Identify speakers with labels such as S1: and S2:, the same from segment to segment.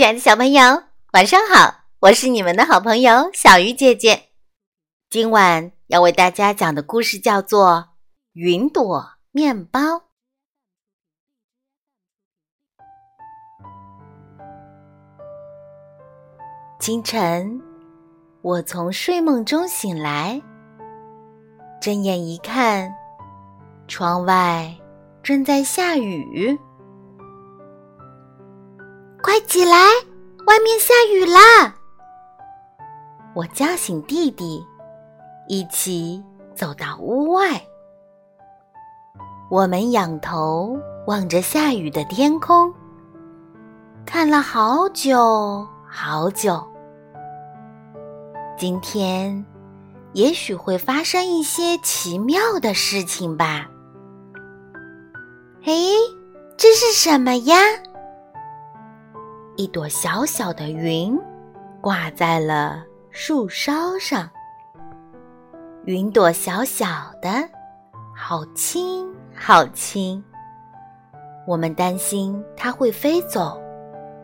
S1: 亲爱的小朋友，晚上好！我是你们的好朋友小鱼姐姐。今晚要为大家讲的故事叫做《云朵面包》。清晨，我从睡梦中醒来，睁眼一看，窗外正在下雨。
S2: 起来，外面下雨啦！
S1: 我叫醒弟弟，一起走到屋外。我们仰头望着下雨的天空，看了好久好久。今天也许会发生一些奇妙的事情吧？
S2: 嘿，这是什么呀？
S1: 一朵小小的云挂在了树梢上，云朵小小的，好轻好轻。我们担心它会飞走，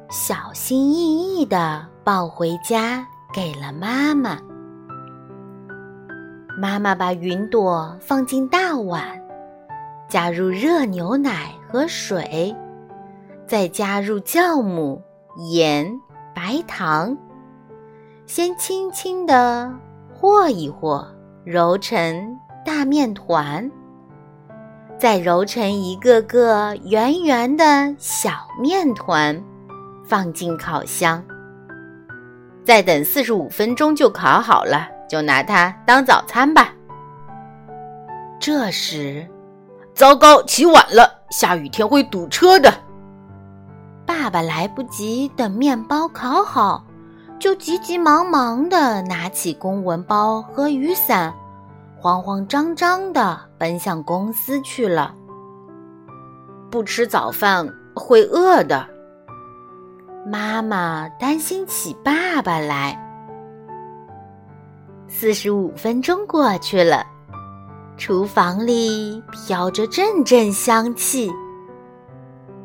S1: 小心翼翼的抱回家，给了妈妈。妈妈把云朵放进大碗，加入热牛奶和水，再加入酵母。盐、白糖，先轻轻地和一和，揉成大面团，再揉成一个个圆圆的小面团，放进烤箱，再等四十五分钟就烤好了，就拿它当早餐吧。这时，
S3: 糟糕，起晚了，下雨天会堵车的。
S1: 爸爸来不及等面包烤好，就急急忙忙地拿起公文包和雨伞，慌慌张张地奔向公司去了。
S3: 不吃早饭会饿的，
S1: 妈妈担心起爸爸来。四十五分钟过去了，厨房里飘着阵阵香气。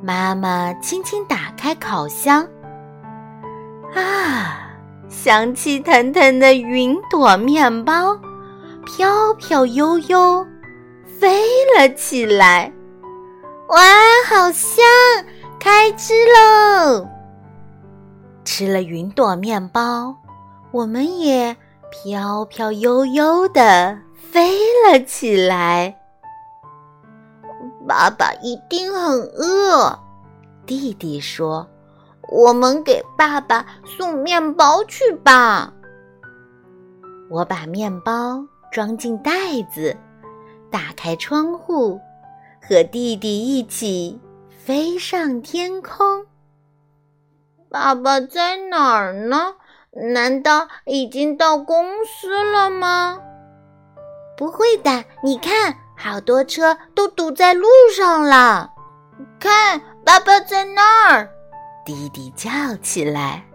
S1: 妈妈轻轻打开烤箱，啊，香气腾腾的云朵面包飘飘悠悠飞了起来。
S2: 哇，好香！开吃喽！
S1: 吃了云朵面包，我们也飘飘悠悠的飞了起来。
S2: 爸爸一定很饿，
S1: 弟弟说：“
S2: 我们给爸爸送面包去吧。”
S1: 我把面包装进袋子，打开窗户，和弟弟一起飞上天空。
S2: 爸爸在哪儿呢？难道已经到公司了吗？不会的，你看。好多车都堵在路上了，看，爸爸在那儿！
S1: 弟弟叫起来。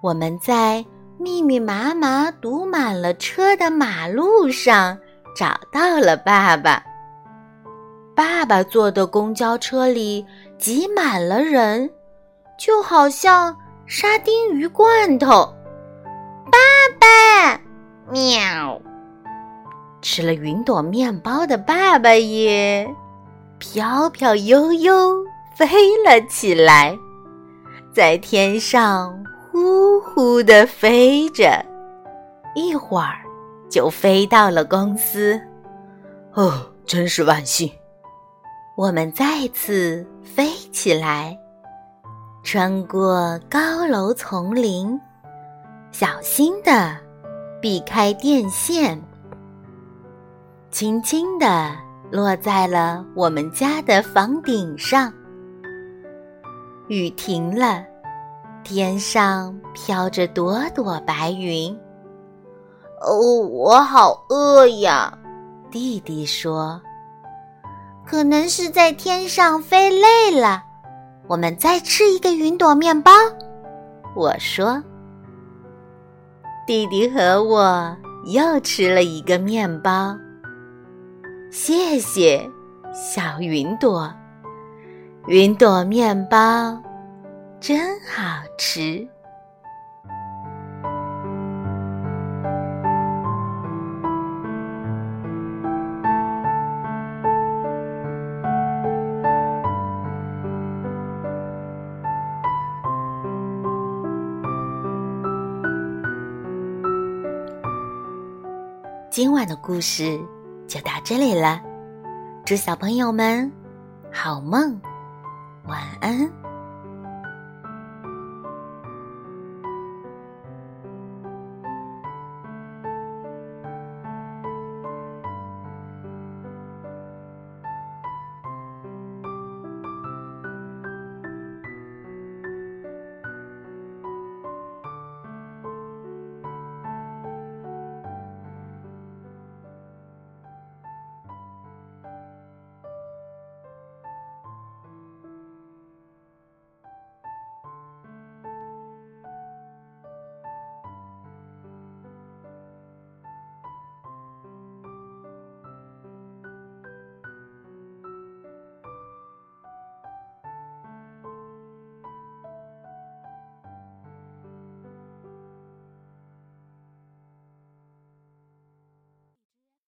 S1: 我们在密密麻麻堵满了车的马路上找到了爸爸。爸爸坐的公交车里挤满了人，就好像沙丁鱼罐头。吃了云朵面包的爸爸也飘飘悠悠飞了起来，在天上呼呼地飞着，一会儿就飞到了公司。
S3: 哦，真是万幸！
S1: 我们再次飞起来，穿过高楼丛林，小心地避开电线。轻轻地落在了我们家的房顶上。雨停了，天上飘着朵朵白云。
S2: 哦，我好饿呀！
S1: 弟弟说：“
S2: 可能是在天上飞累了，我们再吃一个云朵面包。”
S1: 我说。弟弟和我又吃了一个面包。谢谢，小云朵。云朵面包真好吃。今晚的故事就到这里了，祝小朋友们好梦，晚安。